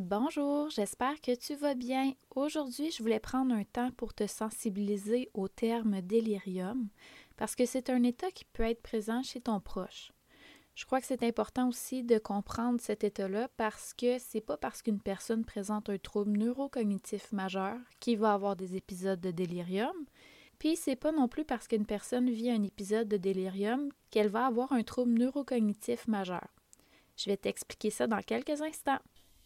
Bonjour, j'espère que tu vas bien. Aujourd'hui, je voulais prendre un temps pour te sensibiliser au terme délirium parce que c'est un état qui peut être présent chez ton proche. Je crois que c'est important aussi de comprendre cet état-là parce que c'est pas parce qu'une personne présente un trouble neurocognitif majeur qu'il va avoir des épisodes de délirium, puis c'est pas non plus parce qu'une personne vit un épisode de délirium qu'elle va avoir un trouble neurocognitif majeur. Je vais t'expliquer ça dans quelques instants.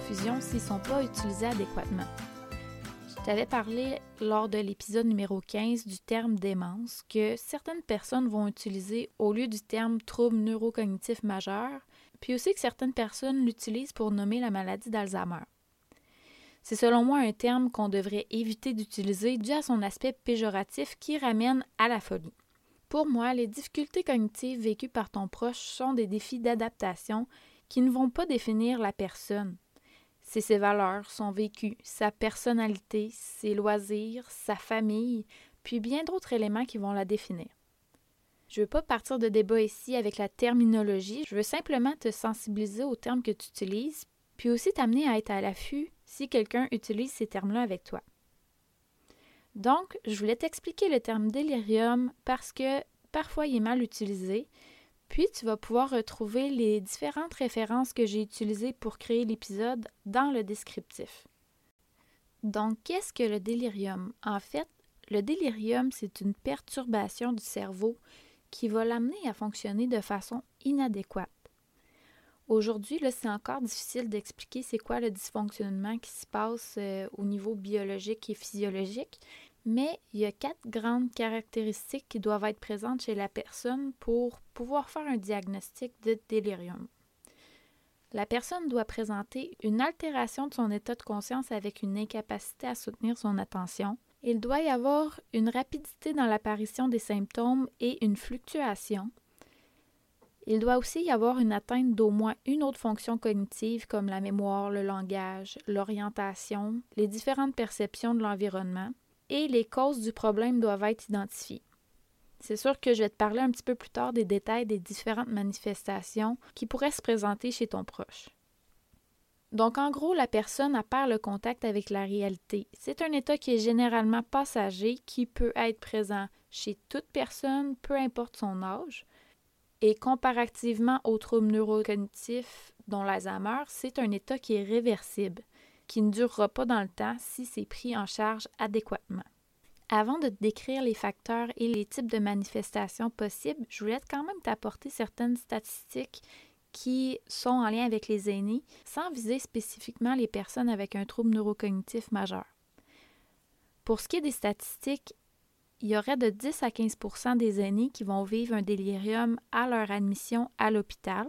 S'ils ne sont pas utilisés adéquatement. Je t'avais parlé lors de l'épisode numéro 15 du terme démence que certaines personnes vont utiliser au lieu du terme trouble neurocognitif majeur, puis aussi que certaines personnes l'utilisent pour nommer la maladie d'Alzheimer. C'est selon moi un terme qu'on devrait éviter d'utiliser dû à son aspect péjoratif qui ramène à la folie. Pour moi, les difficultés cognitives vécues par ton proche sont des défis d'adaptation qui ne vont pas définir la personne. C'est ses valeurs, son vécu, sa personnalité, ses loisirs, sa famille, puis bien d'autres éléments qui vont la définir. Je ne veux pas partir de débat ici avec la terminologie, je veux simplement te sensibiliser aux termes que tu utilises, puis aussi t'amener à être à l'affût si quelqu'un utilise ces termes-là avec toi. Donc, je voulais t'expliquer le terme délirium parce que parfois il est mal utilisé, puis, tu vas pouvoir retrouver les différentes références que j'ai utilisées pour créer l'épisode dans le descriptif. Donc, qu'est-ce que le délirium? En fait, le délirium, c'est une perturbation du cerveau qui va l'amener à fonctionner de façon inadéquate. Aujourd'hui, c'est encore difficile d'expliquer c'est quoi le dysfonctionnement qui se passe euh, au niveau biologique et physiologique, mais il y a quatre grandes caractéristiques qui doivent être présentes chez la personne pour pouvoir faire un diagnostic de délirium. La personne doit présenter une altération de son état de conscience avec une incapacité à soutenir son attention. Il doit y avoir une rapidité dans l'apparition des symptômes et une fluctuation. Il doit aussi y avoir une atteinte d'au moins une autre fonction cognitive comme la mémoire, le langage, l'orientation, les différentes perceptions de l'environnement et les causes du problème doivent être identifiées. C'est sûr que je vais te parler un petit peu plus tard des détails des différentes manifestations qui pourraient se présenter chez ton proche. Donc, en gros, la personne a perd le contact avec la réalité. C'est un état qui est généralement passager, qui peut être présent chez toute personne, peu importe son âge. Et comparativement aux troubles neurocognitifs, dont l'Alzheimer, c'est un état qui est réversible qui ne durera pas dans le temps si c'est pris en charge adéquatement. Avant de décrire les facteurs et les types de manifestations possibles, je voulais quand même t'apporter certaines statistiques qui sont en lien avec les aînés, sans viser spécifiquement les personnes avec un trouble neurocognitif majeur. Pour ce qui est des statistiques, il y aurait de 10 à 15% des aînés qui vont vivre un délirium à leur admission à l'hôpital,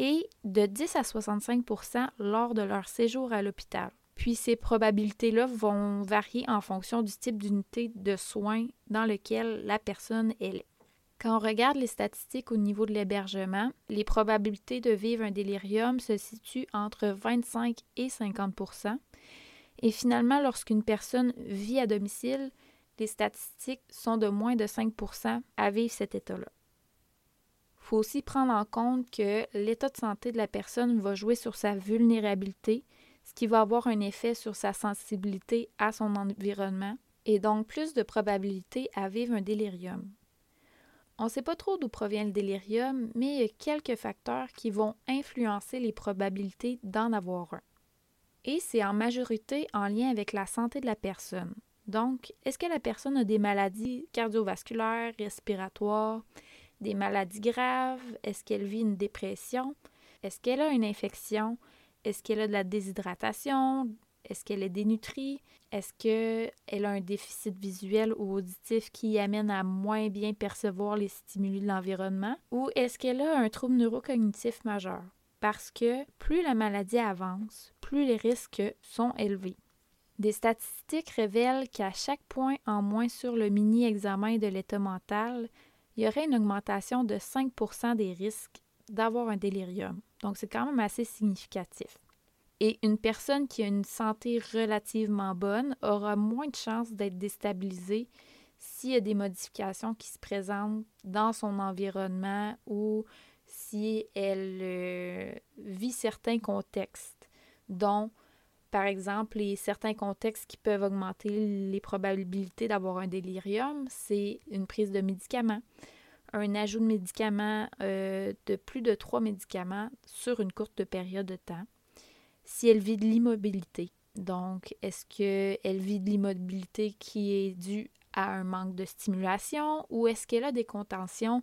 et de 10 à 65% lors de leur séjour à l'hôpital. Puis ces probabilités-là vont varier en fonction du type d'unité de soins dans lequel la personne est. Quand on regarde les statistiques au niveau de l'hébergement, les probabilités de vivre un délirium se situent entre 25 et 50% Et finalement, lorsqu'une personne vit à domicile, les statistiques sont de moins de 5% à vivre cet état-là faut aussi prendre en compte que l'état de santé de la personne va jouer sur sa vulnérabilité, ce qui va avoir un effet sur sa sensibilité à son environnement et donc plus de probabilité à vivre un délirium. On ne sait pas trop d'où provient le délirium, mais il y a quelques facteurs qui vont influencer les probabilités d'en avoir un. Et c'est en majorité en lien avec la santé de la personne. Donc, est-ce que la personne a des maladies cardiovasculaires, respiratoires, des maladies graves? Est-ce qu'elle vit une dépression? Est-ce qu'elle a une infection? Est-ce qu'elle a de la déshydratation? Est-ce qu'elle est dénutrie? Est-ce qu'elle a un déficit visuel ou auditif qui amène à moins bien percevoir les stimuli de l'environnement? Ou est-ce qu'elle a un trouble neurocognitif majeur? Parce que plus la maladie avance, plus les risques sont élevés. Des statistiques révèlent qu'à chaque point en moins sur le mini-examen de l'état mental, il y aurait une augmentation de 5% des risques d'avoir un délirium. Donc, c'est quand même assez significatif. Et une personne qui a une santé relativement bonne aura moins de chances d'être déstabilisée s'il y a des modifications qui se présentent dans son environnement ou si elle euh, vit certains contextes, dont par exemple, les certains contextes qui peuvent augmenter les probabilités d'avoir un délirium, c'est une prise de médicaments, un ajout de médicaments, euh, de plus de trois médicaments sur une courte période de temps. Si elle vit de l'immobilité, donc est-ce qu'elle vit de l'immobilité qui est due à un manque de stimulation ou est-ce qu'elle a des contentions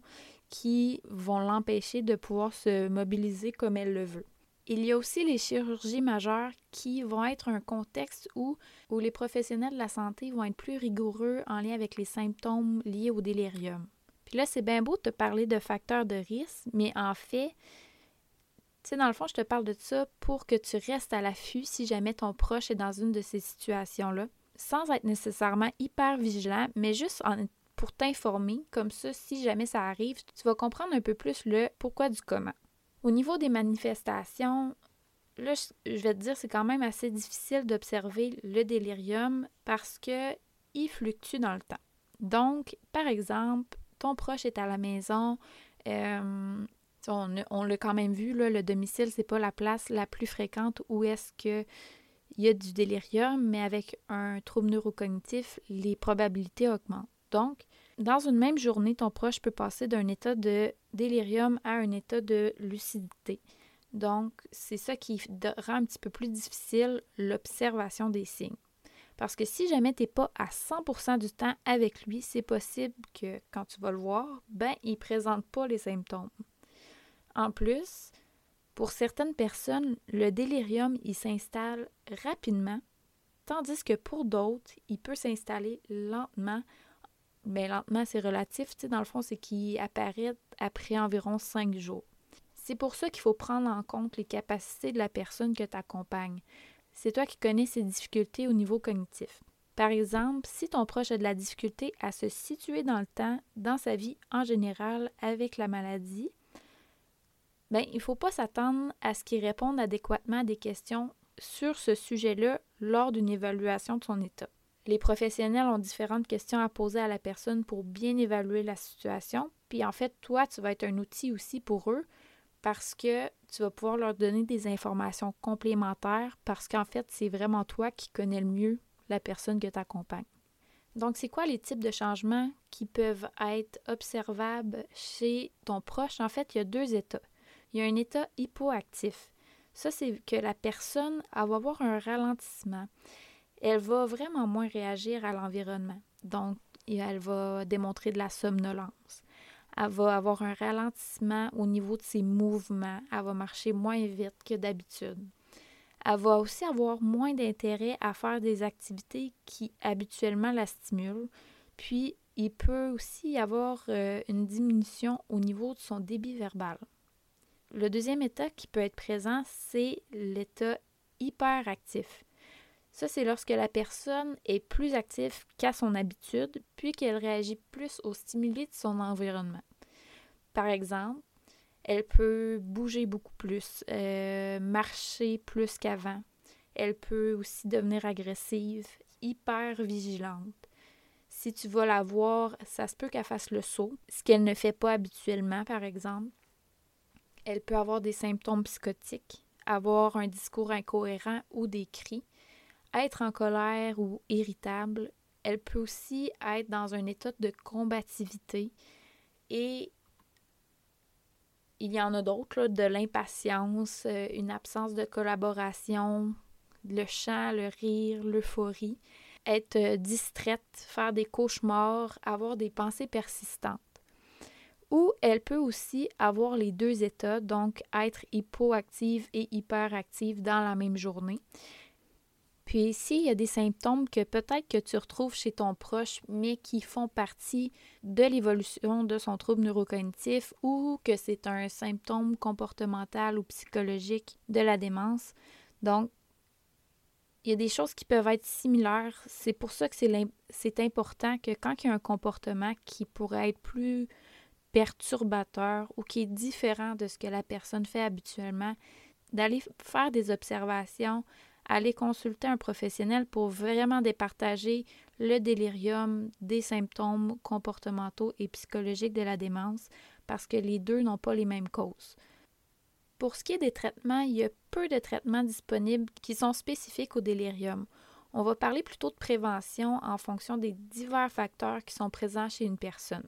qui vont l'empêcher de pouvoir se mobiliser comme elle le veut? Il y a aussi les chirurgies majeures qui vont être un contexte où, où les professionnels de la santé vont être plus rigoureux en lien avec les symptômes liés au délirium. Puis là, c'est bien beau de te parler de facteurs de risque, mais en fait, tu sais, dans le fond, je te parle de ça pour que tu restes à l'affût si jamais ton proche est dans une de ces situations-là, sans être nécessairement hyper vigilant, mais juste pour t'informer. Comme ça, si jamais ça arrive, tu vas comprendre un peu plus le pourquoi du comment. Au niveau des manifestations, là, je vais te dire, c'est quand même assez difficile d'observer le délirium parce que il fluctue dans le temps. Donc, par exemple, ton proche est à la maison, euh, on, l'a quand même vu, là, le domicile, c'est pas la place la plus fréquente où est-ce que il y a du délirium, mais avec un trouble neurocognitif, les probabilités augmentent. Donc, dans une même journée, ton proche peut passer d'un état de délirium à un état de lucidité. Donc, c'est ça qui rend un petit peu plus difficile l'observation des signes. Parce que si jamais tu n'es pas à 100% du temps avec lui, c'est possible que quand tu vas le voir, ben, il ne présente pas les symptômes. En plus, pour certaines personnes, le délirium, il s'installe rapidement, tandis que pour d'autres, il peut s'installer lentement mais lentement, c'est relatif. Dans le fond, c'est qu'il apparaît après environ cinq jours. C'est pour ça qu'il faut prendre en compte les capacités de la personne que tu accompagnes. C'est toi qui connais ses difficultés au niveau cognitif. Par exemple, si ton proche a de la difficulté à se situer dans le temps, dans sa vie en général avec la maladie, ben, il ne faut pas s'attendre à ce qu'il réponde adéquatement à des questions sur ce sujet-là lors d'une évaluation de son état. Les professionnels ont différentes questions à poser à la personne pour bien évaluer la situation. Puis en fait, toi, tu vas être un outil aussi pour eux parce que tu vas pouvoir leur donner des informations complémentaires parce qu'en fait, c'est vraiment toi qui connais le mieux la personne que tu accompagnes. Donc, c'est quoi les types de changements qui peuvent être observables chez ton proche? En fait, il y a deux états. Il y a un état hypoactif. Ça, c'est que la personne va avoir un ralentissement elle va vraiment moins réagir à l'environnement. Donc, elle va démontrer de la somnolence. Elle va avoir un ralentissement au niveau de ses mouvements. Elle va marcher moins vite que d'habitude. Elle va aussi avoir moins d'intérêt à faire des activités qui habituellement la stimulent. Puis, il peut aussi y avoir euh, une diminution au niveau de son débit verbal. Le deuxième état qui peut être présent, c'est l'état hyperactif. Ça, c'est lorsque la personne est plus active qu'à son habitude, puis qu'elle réagit plus aux stimuli de son environnement. Par exemple, elle peut bouger beaucoup plus, euh, marcher plus qu'avant. Elle peut aussi devenir agressive, hyper vigilante. Si tu vas la voir, ça se peut qu'elle fasse le saut, ce qu'elle ne fait pas habituellement, par exemple. Elle peut avoir des symptômes psychotiques, avoir un discours incohérent ou des cris être en colère ou irritable, elle peut aussi être dans un état de combativité et il y en a d'autres, de l'impatience, euh, une absence de collaboration, le chant, le rire, l'euphorie, être euh, distraite, faire des cauchemars, avoir des pensées persistantes. Ou elle peut aussi avoir les deux états, donc être hypoactive et hyperactive dans la même journée. Puis s'il y a des symptômes que peut-être que tu retrouves chez ton proche, mais qui font partie de l'évolution de son trouble neurocognitif ou que c'est un symptôme comportemental ou psychologique de la démence. Donc, il y a des choses qui peuvent être similaires. C'est pour ça que c'est important que quand il y a un comportement qui pourrait être plus perturbateur ou qui est différent de ce que la personne fait habituellement, d'aller faire des observations, aller consulter un professionnel pour vraiment départager le délirium des symptômes comportementaux et psychologiques de la démence parce que les deux n'ont pas les mêmes causes. Pour ce qui est des traitements, il y a peu de traitements disponibles qui sont spécifiques au délirium. On va parler plutôt de prévention en fonction des divers facteurs qui sont présents chez une personne.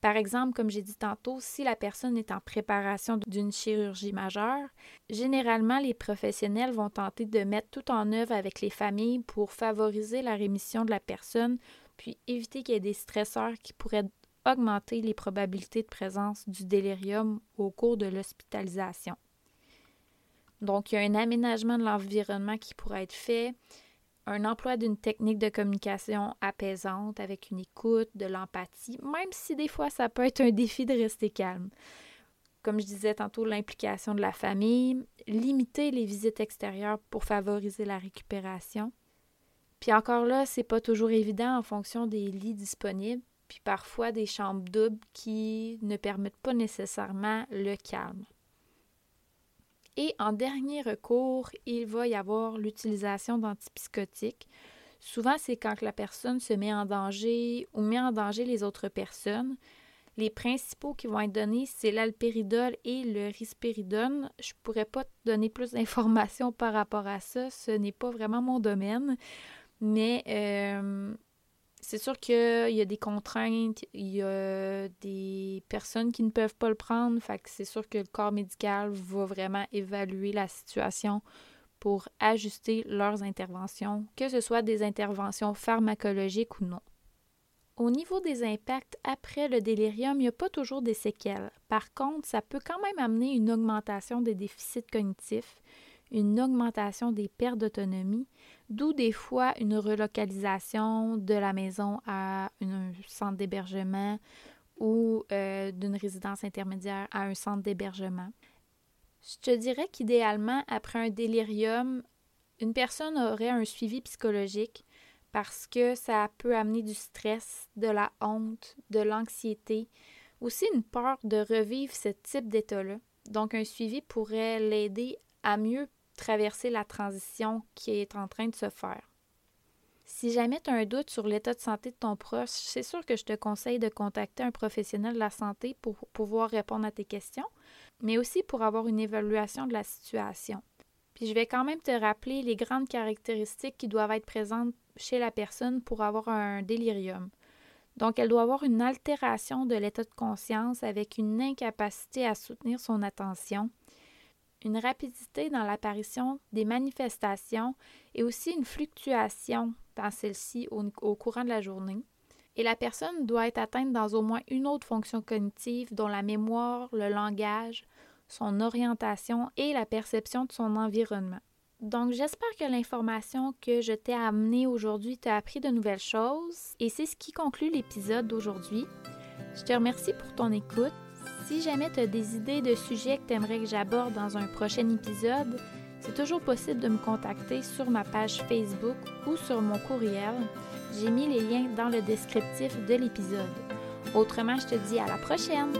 Par exemple, comme j'ai dit tantôt, si la personne est en préparation d'une chirurgie majeure, généralement les professionnels vont tenter de mettre tout en œuvre avec les familles pour favoriser la rémission de la personne, puis éviter qu'il y ait des stresseurs qui pourraient augmenter les probabilités de présence du délirium au cours de l'hospitalisation. Donc, il y a un aménagement de l'environnement qui pourrait être fait, un emploi d'une technique de communication apaisante avec une écoute, de l'empathie, même si des fois ça peut être un défi de rester calme. Comme je disais tantôt, l'implication de la famille, limiter les visites extérieures pour favoriser la récupération. Puis encore là, c'est pas toujours évident en fonction des lits disponibles, puis parfois des chambres doubles qui ne permettent pas nécessairement le calme. Et en dernier recours, il va y avoir l'utilisation d'antipsychotiques. Souvent, c'est quand la personne se met en danger ou met en danger les autres personnes. Les principaux qui vont être donnés, c'est l'alpéridol et le risperidone. Je ne pourrais pas te donner plus d'informations par rapport à ça. Ce n'est pas vraiment mon domaine. Mais euh, c'est sûr qu'il y a des contraintes, il y a des personnes qui ne peuvent pas le prendre, fait c'est sûr que le corps médical va vraiment évaluer la situation pour ajuster leurs interventions, que ce soit des interventions pharmacologiques ou non. Au niveau des impacts après le délirium, il n'y a pas toujours des séquelles. Par contre, ça peut quand même amener une augmentation des déficits cognitifs, une augmentation des pertes d'autonomie, d'où des fois une relocalisation de la maison à un centre d'hébergement ou euh, d'une résidence intermédiaire à un centre d'hébergement. Je te dirais qu'idéalement, après un délirium, une personne aurait un suivi psychologique parce que ça peut amener du stress, de la honte, de l'anxiété, aussi une peur de revivre ce type d'état-là. Donc, un suivi pourrait l'aider à mieux traverser la transition qui est en train de se faire. Si jamais tu as un doute sur l'état de santé de ton proche, c'est sûr que je te conseille de contacter un professionnel de la santé pour pouvoir répondre à tes questions, mais aussi pour avoir une évaluation de la situation. Puis je vais quand même te rappeler les grandes caractéristiques qui doivent être présentes chez la personne pour avoir un délirium. Donc, elle doit avoir une altération de l'état de conscience avec une incapacité à soutenir son attention, une rapidité dans l'apparition des manifestations et aussi une fluctuation dans celle-ci au, courant de la journée. Et la personne doit être atteinte dans au moins une autre fonction cognitive dont la mémoire, le langage, son orientation et la perception de son environnement. Donc, j'espère que l'information que je t'ai amenée aujourd'hui t'a appris de nouvelles choses et c'est ce qui conclut l'épisode d'aujourd'hui. Je te remercie pour ton écoute si jamais tu as des idées de sujets que tu aimerais que j'aborde dans un prochain épisode, c'est toujours possible de me contacter sur ma page Facebook ou sur mon courriel. J'ai mis les liens dans le descriptif de l'épisode. Autrement, je te dis à la prochaine!